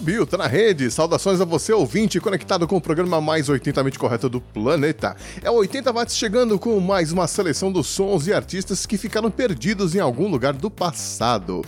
Subiu, tá na rede. Saudações a você, ouvinte, conectado com o programa mais 80mente correto do planeta. É o 80 Watts chegando com mais uma seleção dos sons e artistas que ficaram perdidos em algum lugar do passado.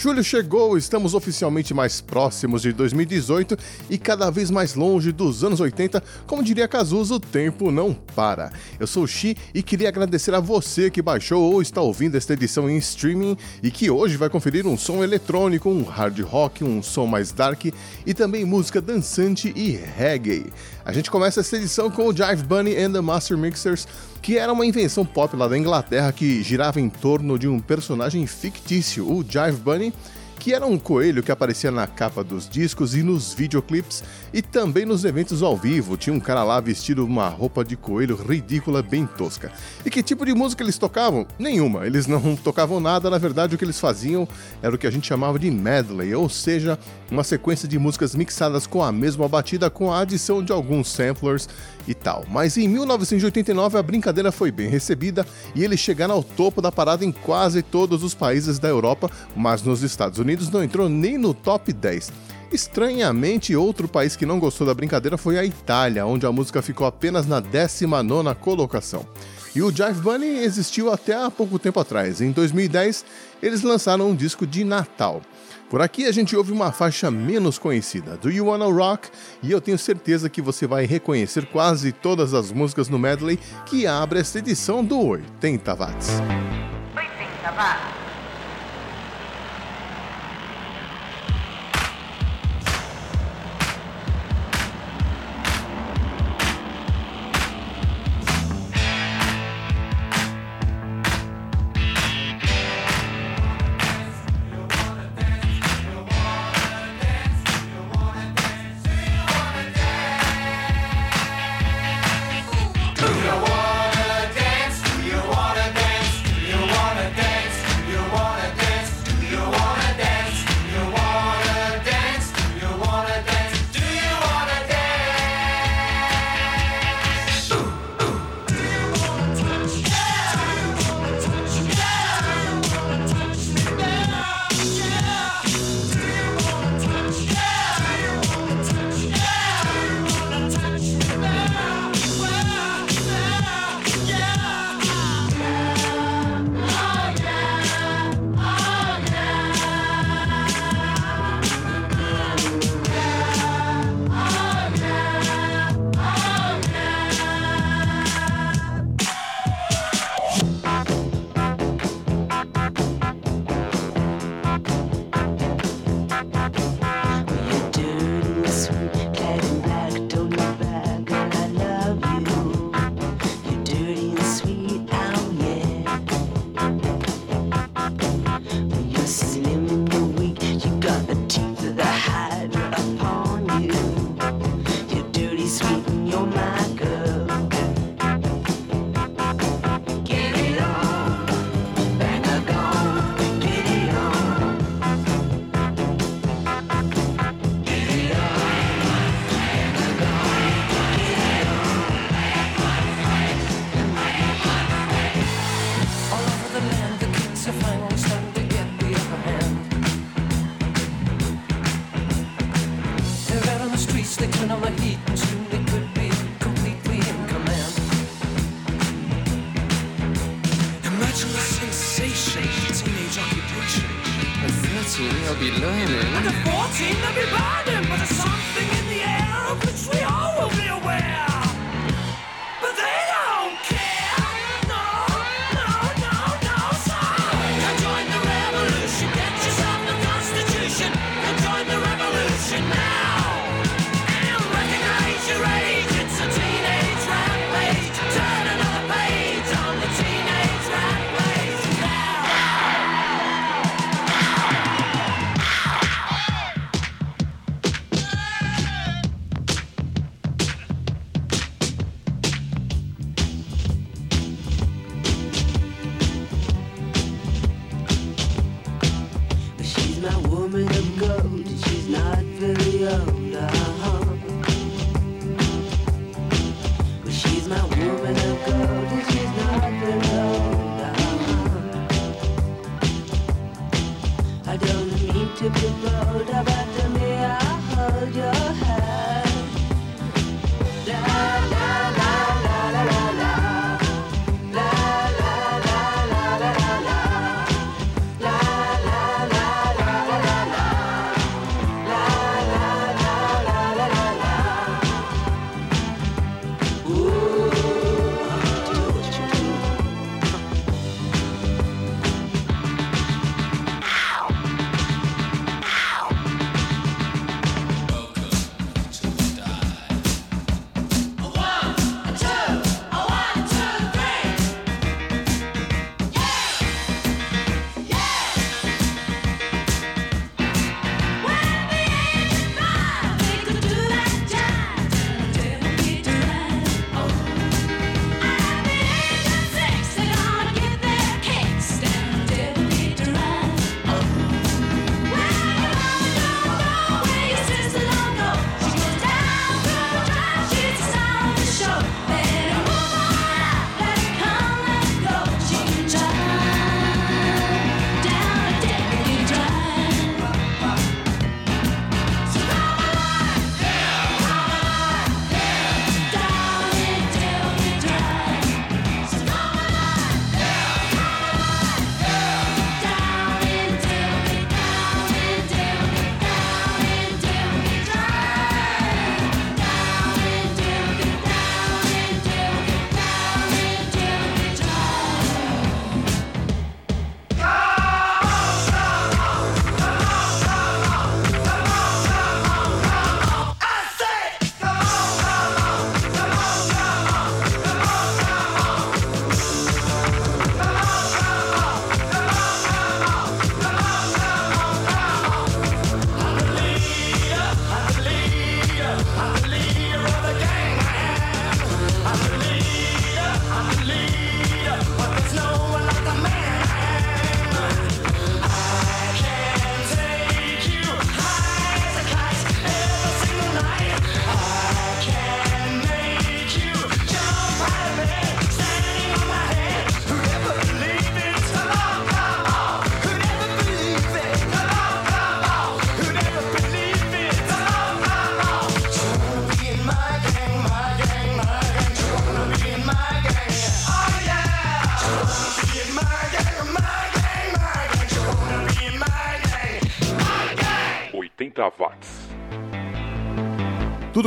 Julho chegou, estamos oficialmente mais próximos de 2018 e cada vez mais longe dos anos 80, como diria Cazuza, o tempo não para. Eu sou o Xi e queria agradecer a você que baixou ou está ouvindo esta edição em streaming e que hoje vai conferir um som eletrônico, um hard rock, um som mais dark e também música dançante e reggae. A gente começa essa edição com o Jive Bunny and the Master Mixers, que era uma invenção pop lá da Inglaterra que girava em torno de um personagem fictício, o Jive Bunny, que era um coelho que aparecia na capa dos discos e nos videoclips e também nos eventos ao vivo. Tinha um cara lá vestido uma roupa de coelho ridícula, bem tosca. E que tipo de música eles tocavam? Nenhuma. Eles não tocavam nada, na verdade o que eles faziam era o que a gente chamava de medley, ou seja, uma sequência de músicas mixadas com a mesma batida com a adição de alguns samplers e tal. Mas em 1989 a brincadeira foi bem recebida e eles chegaram ao topo da parada em quase todos os países da Europa, mas nos Estados Unidos não entrou nem no top 10. Estranhamente, outro país que não gostou da brincadeira foi a Itália, onde a música ficou apenas na 19 colocação. E o Jive Bunny existiu até há pouco tempo atrás. Em 2010, eles lançaram um disco de Natal. Por aqui a gente ouve uma faixa menos conhecida, Do You Wanna Rock, e eu tenho certeza que você vai reconhecer quase todas as músicas no medley que abre esta edição do 80 Watts. 80 Watts.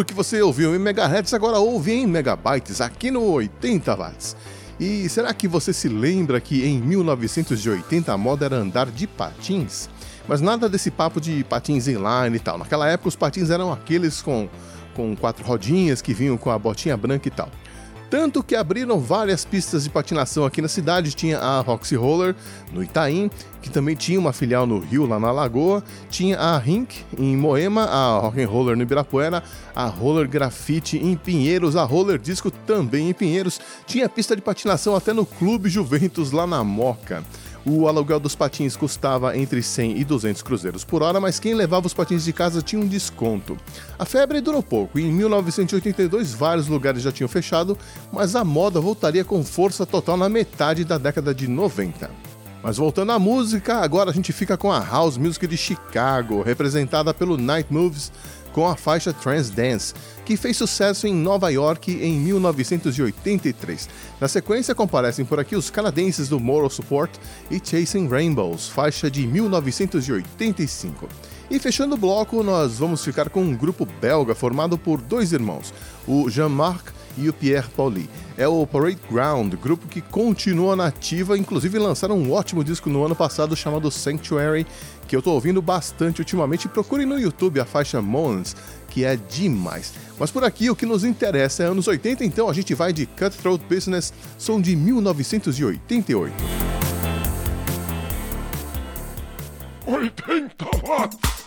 Tudo que você ouviu em megahertz agora ouve em megabytes aqui no 80 watts. E será que você se lembra que em 1980 a moda era andar de patins? Mas nada desse papo de patins inline e tal. Naquela época os patins eram aqueles com, com quatro rodinhas que vinham com a botinha branca e tal. Tanto que abriram várias pistas de patinação aqui na cidade. Tinha a Roxy Roller no Itaim, que também tinha uma filial no Rio, lá na Lagoa. Tinha a Rink em Moema, a Rock and Roller no Ibirapuera, a Roller Graffiti em Pinheiros, a Roller Disco também em Pinheiros. Tinha pista de patinação até no Clube Juventus lá na Moca. O aluguel dos patins custava entre 100 e 200 cruzeiros por hora, mas quem levava os patins de casa tinha um desconto. A febre durou pouco e em 1982 vários lugares já tinham fechado, mas a moda voltaria com força total na metade da década de 90. Mas voltando à música, agora a gente fica com a House Music de Chicago, representada pelo Night Moves, com a faixa Trans Dance, que fez sucesso em Nova York em 1983. Na sequência, comparecem por aqui os canadenses do Moral Support e Chasing Rainbows, faixa de 1985. E fechando o bloco, nós vamos ficar com um grupo belga formado por dois irmãos, o Jean-Marc e o Pierre Pauli. É o Parade Ground, grupo que continua na ativa, inclusive lançaram um ótimo disco no ano passado chamado Sanctuary, que eu tô ouvindo bastante ultimamente. Procure no YouTube a faixa Mons, que é demais. Mas por aqui o que nos interessa é anos 80, então a gente vai de Cutthroat Business, som de 1988. 80 watts!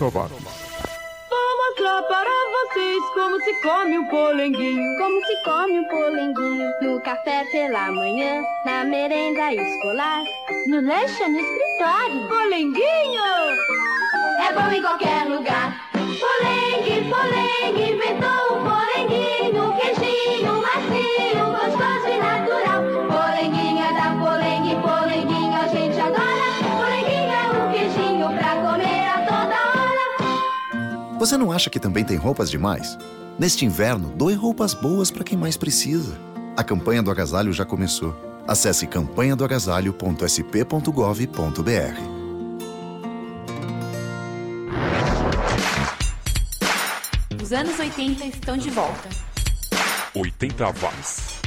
Mantovani. Vamos lá para vocês como se come um polenguinho. Como se come um polenguinho. No café pela manhã, na merenda escolar, no lanche no escritório. Polenguinho! É bom em qualquer lugar. Polengue, polengue, inventou um polenguinho. Queijinho macio, Você não acha que também tem roupas demais? Neste inverno, doe roupas boas para quem mais precisa. A campanha do agasalho já começou. Acesse campanhadoagasalho.sp.gov.br. Os anos 80 estão de volta. 80 watts.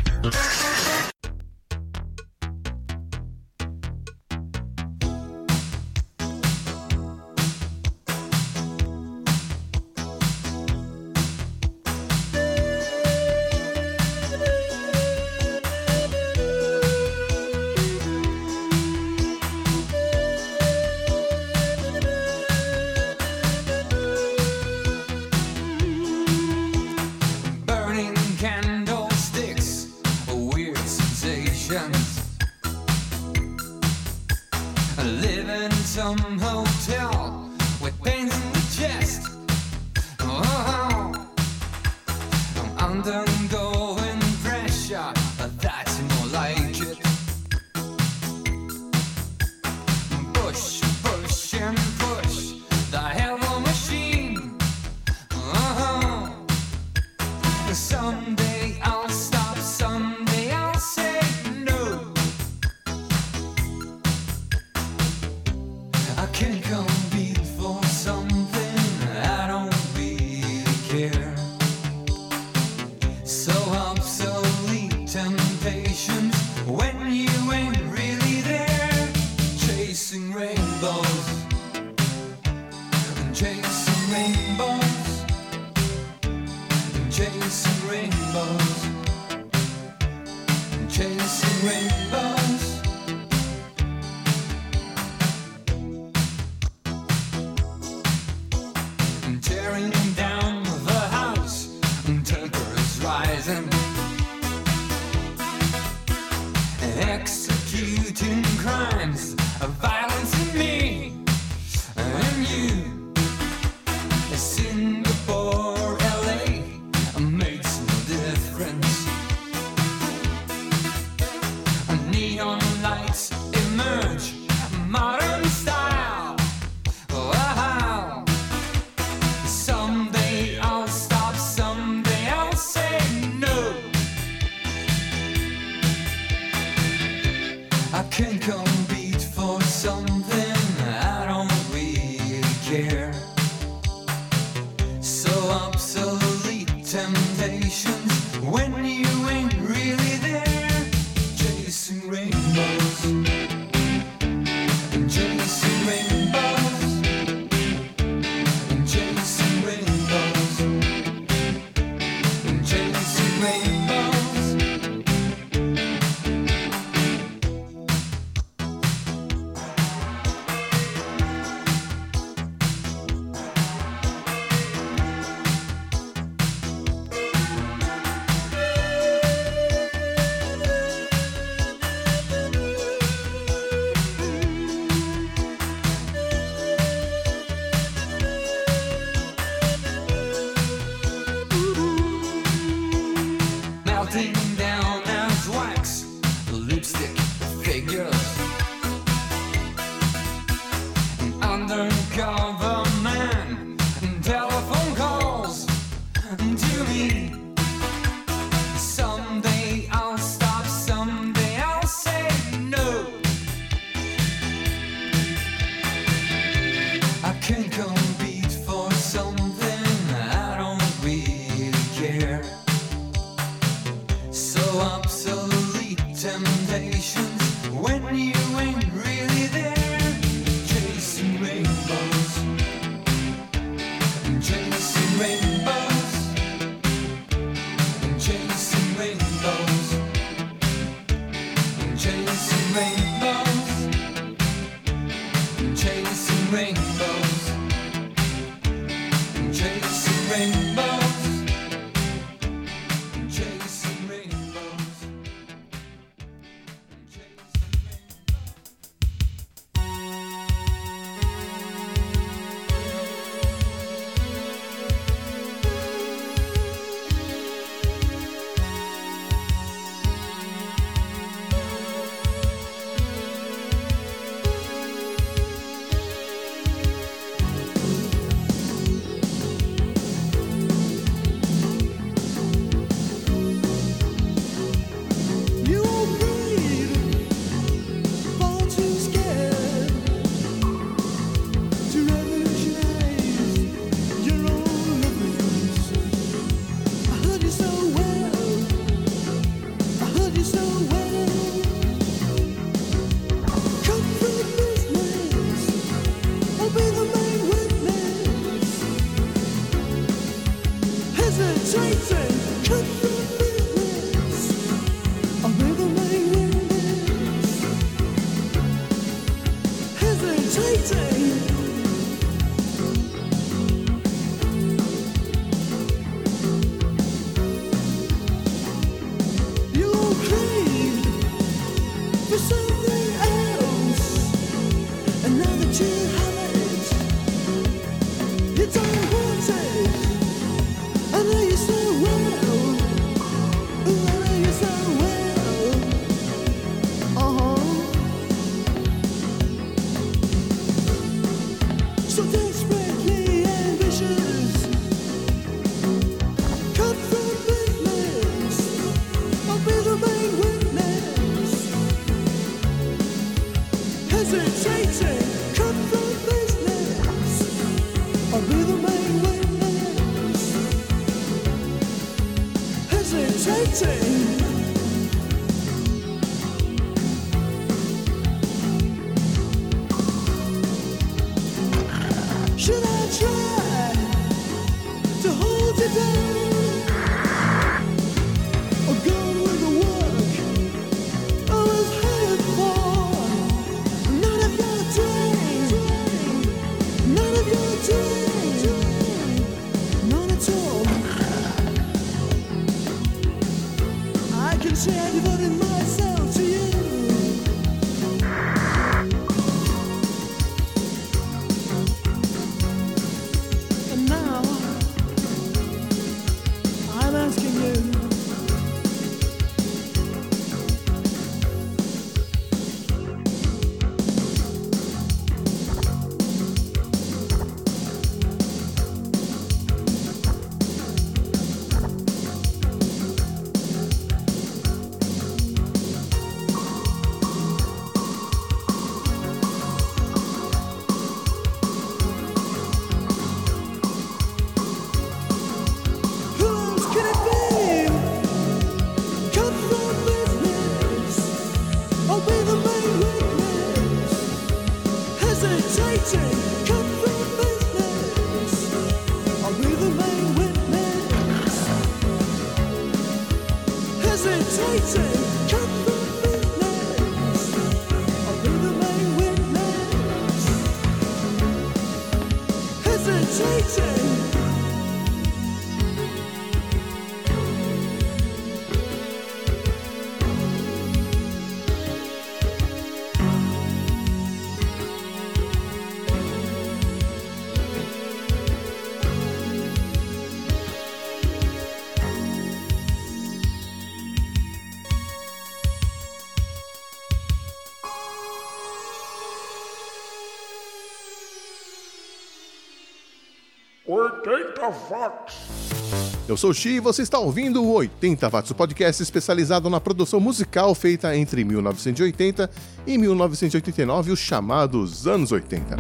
Eu sou o Xi e você está ouvindo o 80 Watts, o podcast especializado na produção musical feita entre 1980 e 1989, os chamados anos 80.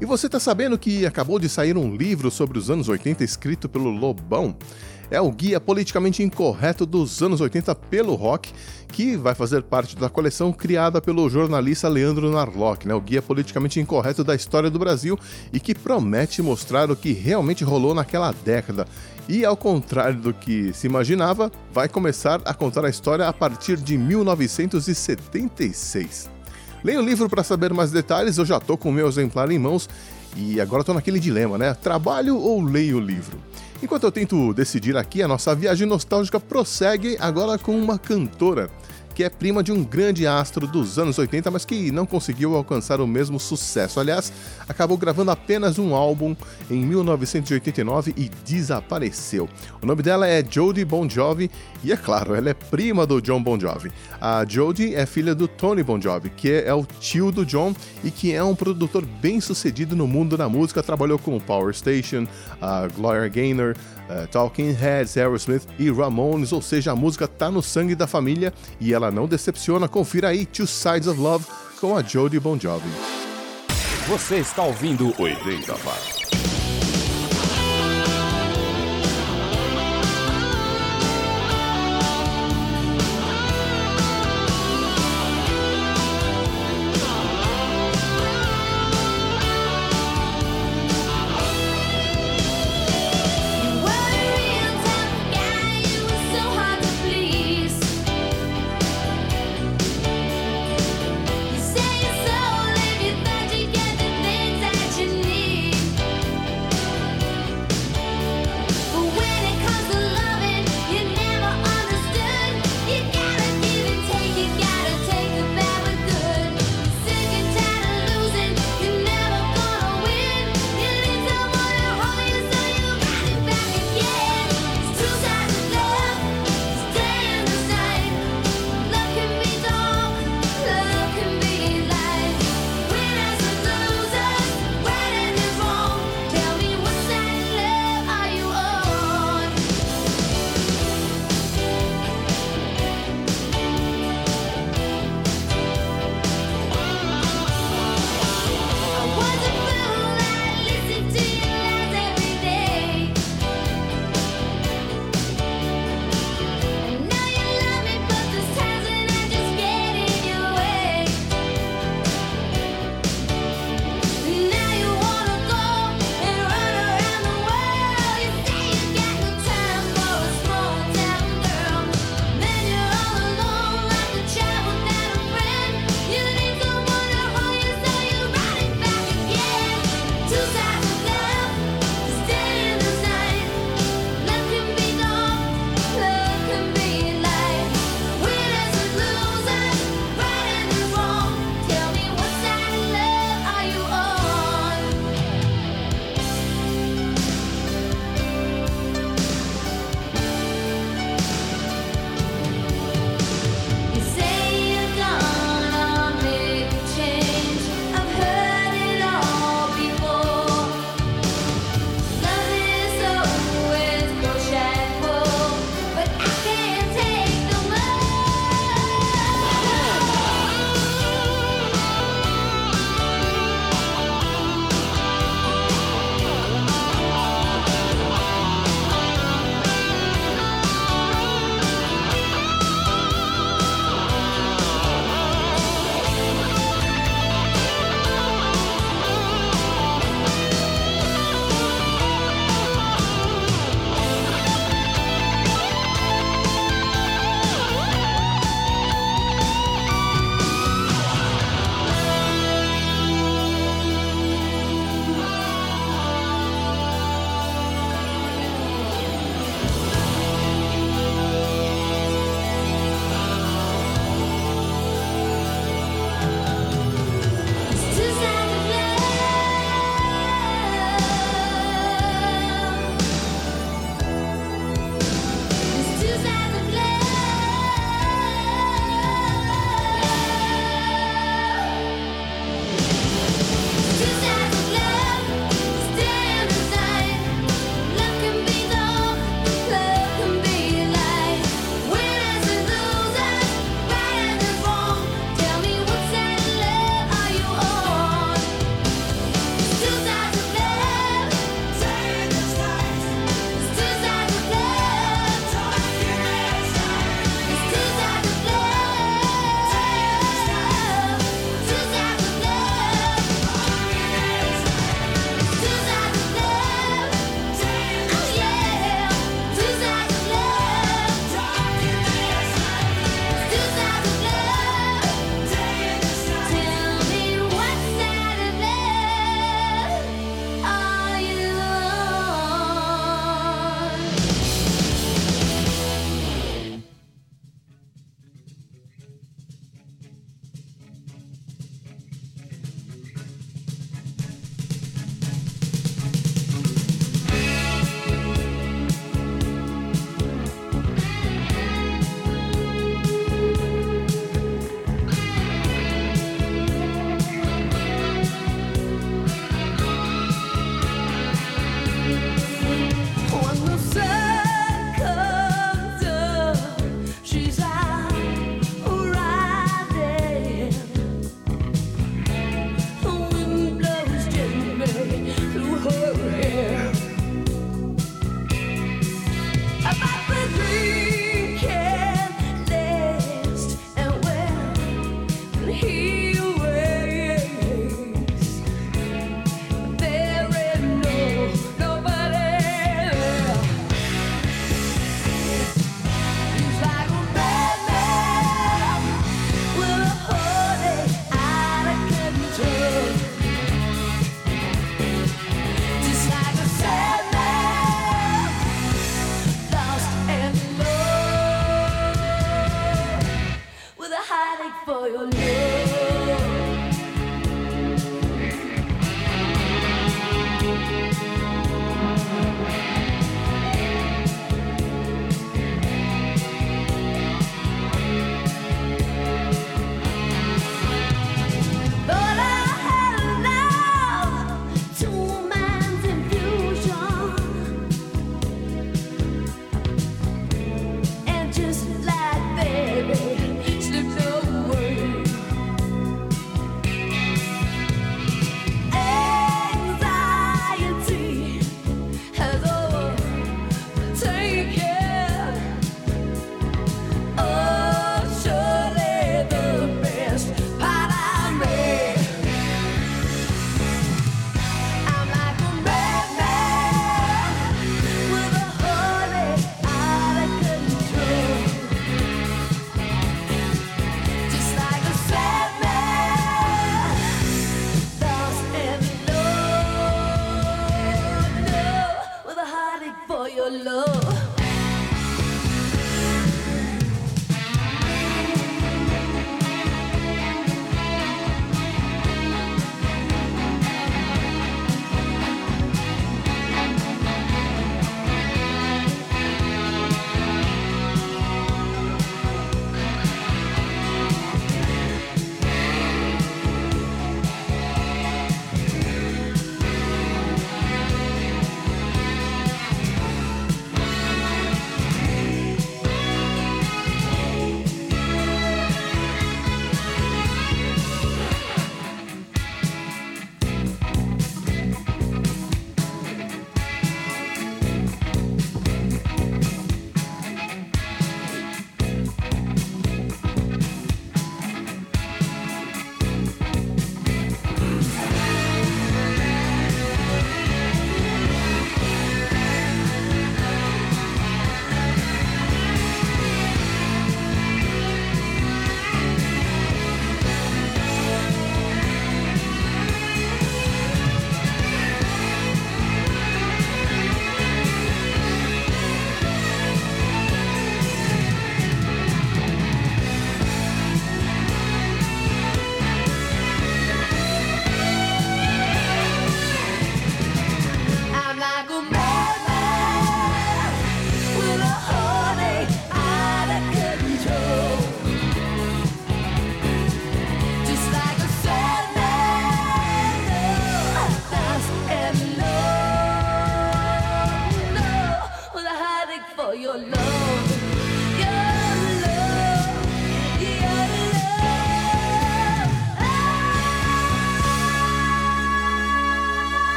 E você está sabendo que acabou de sair um livro sobre os anos 80 escrito pelo Lobão? É o Guia Politicamente Incorreto dos Anos 80 pelo Rock, que vai fazer parte da coleção criada pelo jornalista Leandro Narlock, né? o Guia Politicamente Incorreto da História do Brasil, e que promete mostrar o que realmente rolou naquela década. E ao contrário do que se imaginava, vai começar a contar a história a partir de 1976. Leia o livro para saber mais detalhes, eu já tô com o meu exemplar em mãos e agora tô naquele dilema, né? Trabalho ou leio o livro? Enquanto eu tento decidir aqui, a nossa viagem nostálgica prossegue agora com uma cantora que é prima de um grande astro dos anos 80, mas que não conseguiu alcançar o mesmo sucesso. Aliás, acabou gravando apenas um álbum em 1989 e desapareceu. O nome dela é Jodie Bon Jovi e, é claro, ela é prima do John Bon Jovi. A Jodie é filha do Tony Bon Jovi, que é o tio do John e que é um produtor bem sucedido no mundo da música. Trabalhou com Power Station, a Gloria Gaynor, uh, Talking Heads, Aerosmith e Ramones, ou seja, a música tá no sangue da família e ela não decepciona. Confira aí Two Sides of Love com a Jodie Bon Jovi. Você está ouvindo 80 Watts.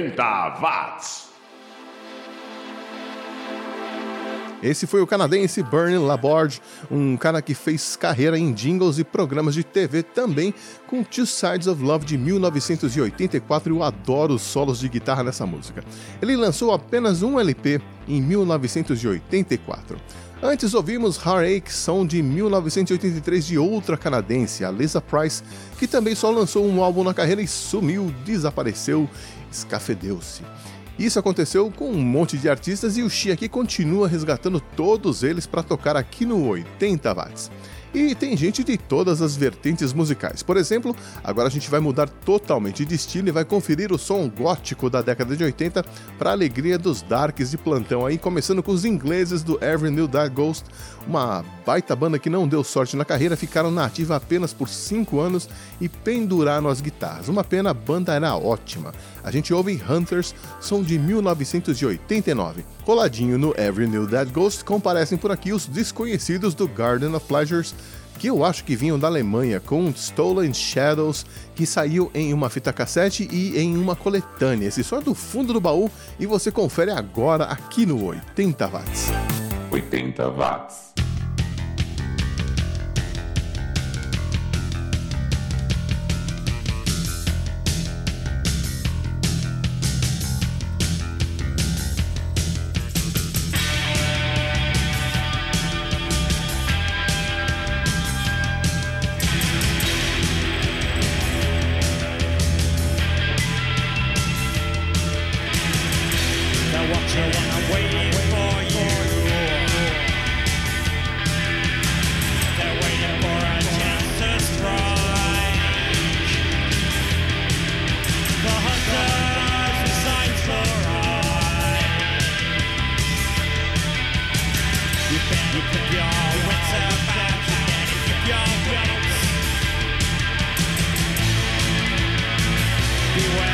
80 watts. Esse foi o canadense Bernie Laborde, um cara que fez carreira em jingles e programas de TV também, com Two Sides of Love de 1984 e eu adoro os solos de guitarra nessa música. Ele lançou apenas um LP em 1984. Antes ouvimos Heartache, som de 1983 de outra canadense, a Lisa Price, que também só lançou um álbum na carreira e sumiu, desapareceu, escafedeu-se. Isso aconteceu com um monte de artistas e o Xi aqui continua resgatando todos eles para tocar aqui no 80 watts. E tem gente de todas as vertentes musicais. Por exemplo, agora a gente vai mudar totalmente de estilo e vai conferir o som gótico da década de 80 para a alegria dos darks de plantão aí, começando com os ingleses do Every New Dark Ghost, uma baita banda que não deu sorte na carreira, ficaram na ativa apenas por 5 anos e penduraram as guitarras. Uma pena, a banda era ótima. A gente ouve Hunters, som de 1989. Coladinho no Every New Dead Ghost, comparecem por aqui os desconhecidos do Garden of Pleasures, que eu acho que vinham da Alemanha, com Stolen Shadows, que saiu em uma fita cassete e em uma coletânea. Esse som é do fundo do baú e você confere agora aqui no 80 watts. 80 watts. Beware.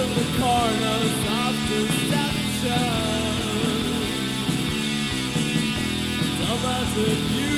Of the corners of of you.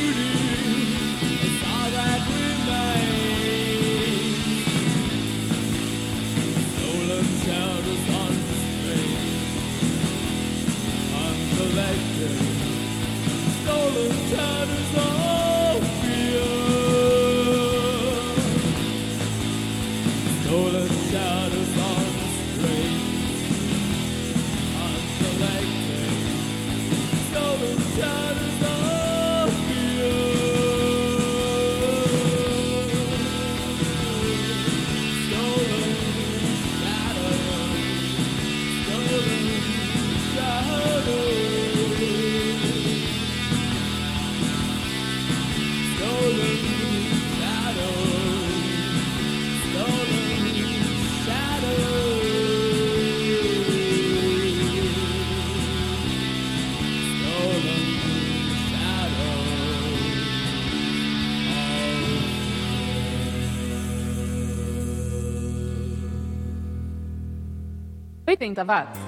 watts.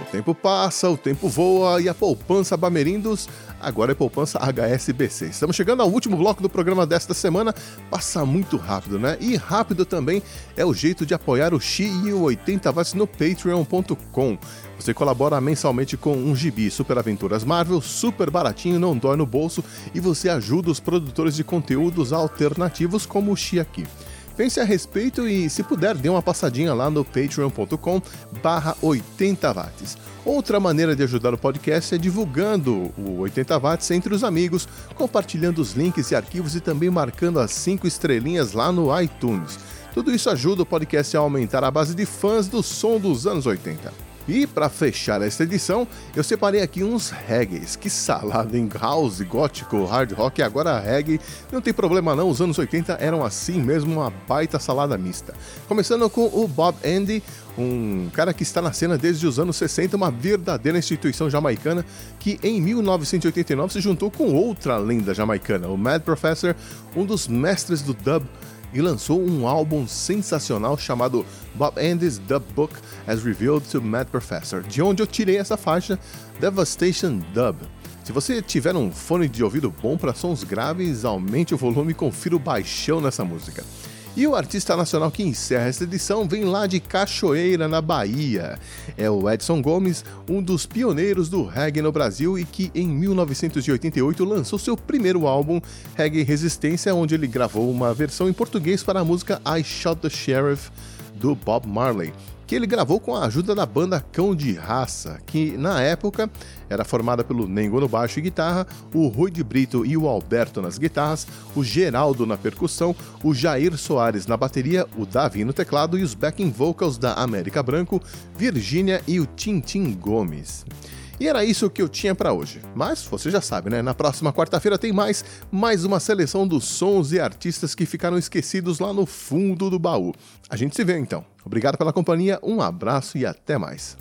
O tempo passa, o tempo voa e a poupança Bamerindos agora é poupança HSBC. Estamos chegando ao último bloco do programa desta semana. Passa muito rápido, né? E rápido também é o jeito de apoiar o Xi e o 80 Watts no patreon.com. Você colabora mensalmente com um gibi Super Aventuras Marvel, super baratinho, não dói no bolso, e você ajuda os produtores de conteúdos alternativos como o Xi aqui. Pense a respeito e, se puder, dê uma passadinha lá no patreon.com barra 80 watts. Outra maneira de ajudar o podcast é divulgando o 80 watts entre os amigos, compartilhando os links e arquivos e também marcando as 5 estrelinhas lá no iTunes. Tudo isso ajuda o podcast a aumentar a base de fãs do som dos anos 80. E para fechar esta edição, eu separei aqui uns reggaes. Que salada em house, gótico, hard rock e agora reggae. Não tem problema não, os anos 80 eram assim mesmo, uma baita salada mista. Começando com o Bob Andy, um cara que está na cena desde os anos 60, uma verdadeira instituição jamaicana que em 1989 se juntou com outra lenda jamaicana, o Mad Professor, um dos mestres do dub, e lançou um álbum sensacional chamado Bob Andy's Dub Book as Revealed to Mad Professor, de onde eu tirei essa faixa Devastation Dub. Se você tiver um fone de ouvido bom para sons graves, aumente o volume e confira o baixão nessa música. E o artista nacional que encerra esta edição vem lá de Cachoeira, na Bahia. É o Edson Gomes, um dos pioneiros do reggae no Brasil e que em 1988 lançou seu primeiro álbum, Reggae Resistência, onde ele gravou uma versão em português para a música I Shot the Sheriff do Bob Marley, que ele gravou com a ajuda da banda Cão de Raça, que na época era formada pelo Nengo no baixo e guitarra, o Rui de Brito e o Alberto nas guitarras, o Geraldo na percussão, o Jair Soares na bateria, o Davi no teclado e os backing vocals da América Branco, Virgínia e o Tintim Gomes. E era isso que eu tinha para hoje. Mas você já sabe, né? Na próxima quarta-feira tem mais, mais uma seleção dos sons e artistas que ficaram esquecidos lá no fundo do baú. A gente se vê então. Obrigado pela companhia, um abraço e até mais.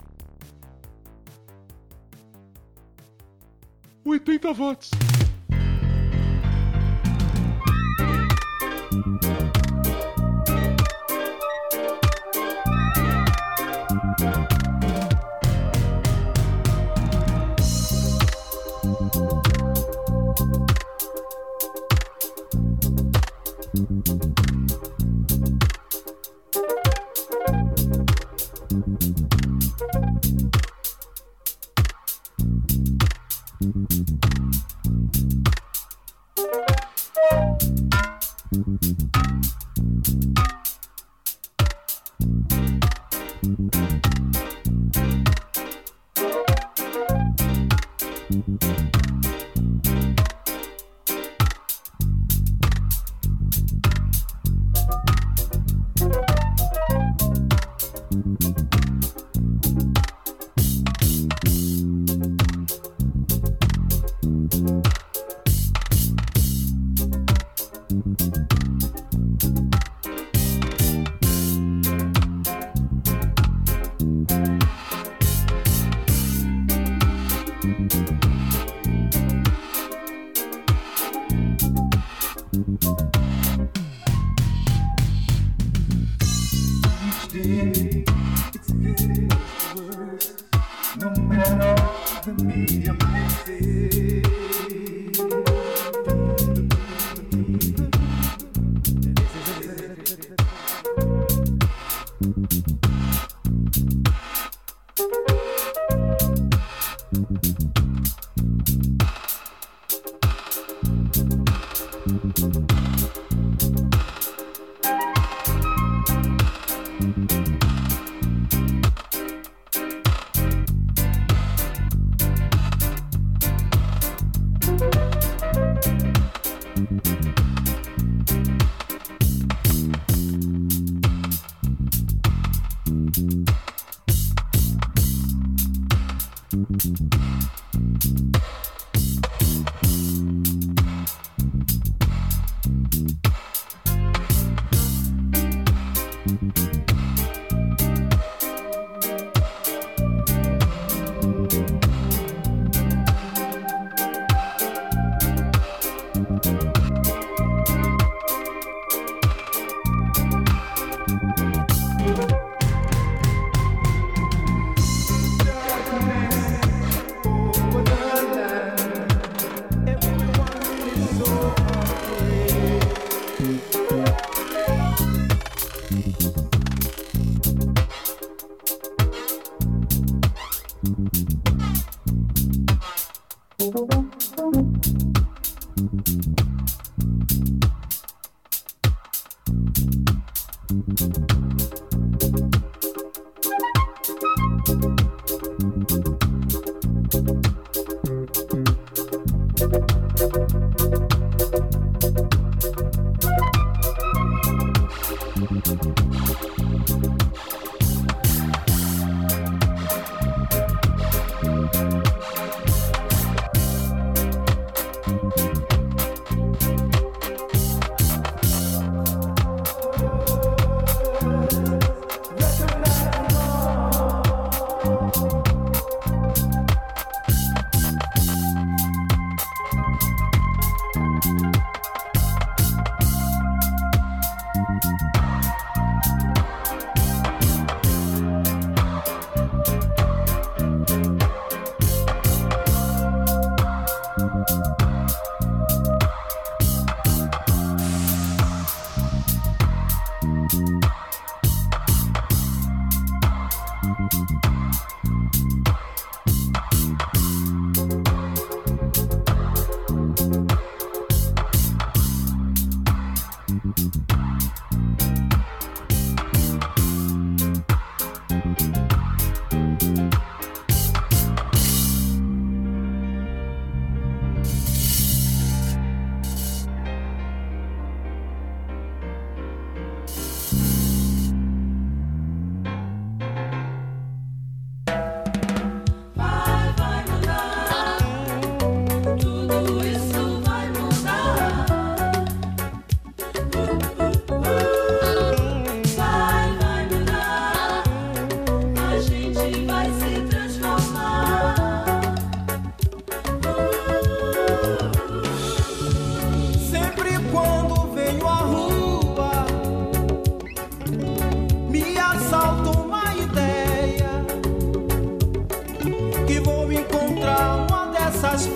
80 watts.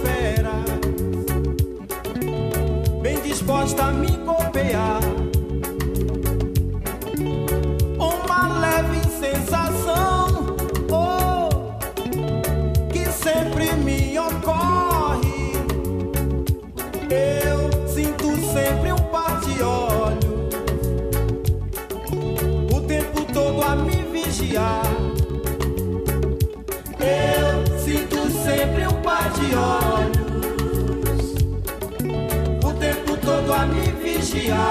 fera, bem disposta a me copiar. vigiar.